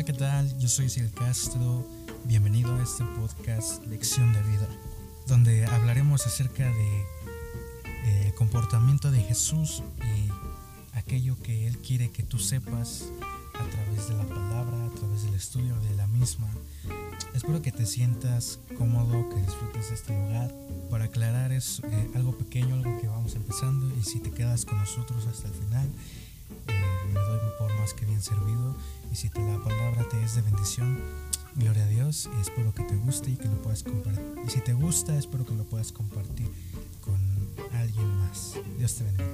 tal? Yo soy Sil Castro. Bienvenido a este podcast Lección de Vida, donde hablaremos acerca de eh, comportamiento de Jesús y aquello que Él quiere que tú sepas a través de la palabra, a través del estudio de la misma. Espero que te sientas cómodo, que disfrutes de este lugar. Para aclarar es eh, algo pequeño, algo que vamos empezando y si te quedas con nosotros hasta el final, eh, me doy por más que bien servido y si la palabra te es de bendición, gloria a Dios y espero que te guste y que lo puedas compartir. Y si te gusta, espero que lo puedas compartir con alguien más. Dios te bendiga.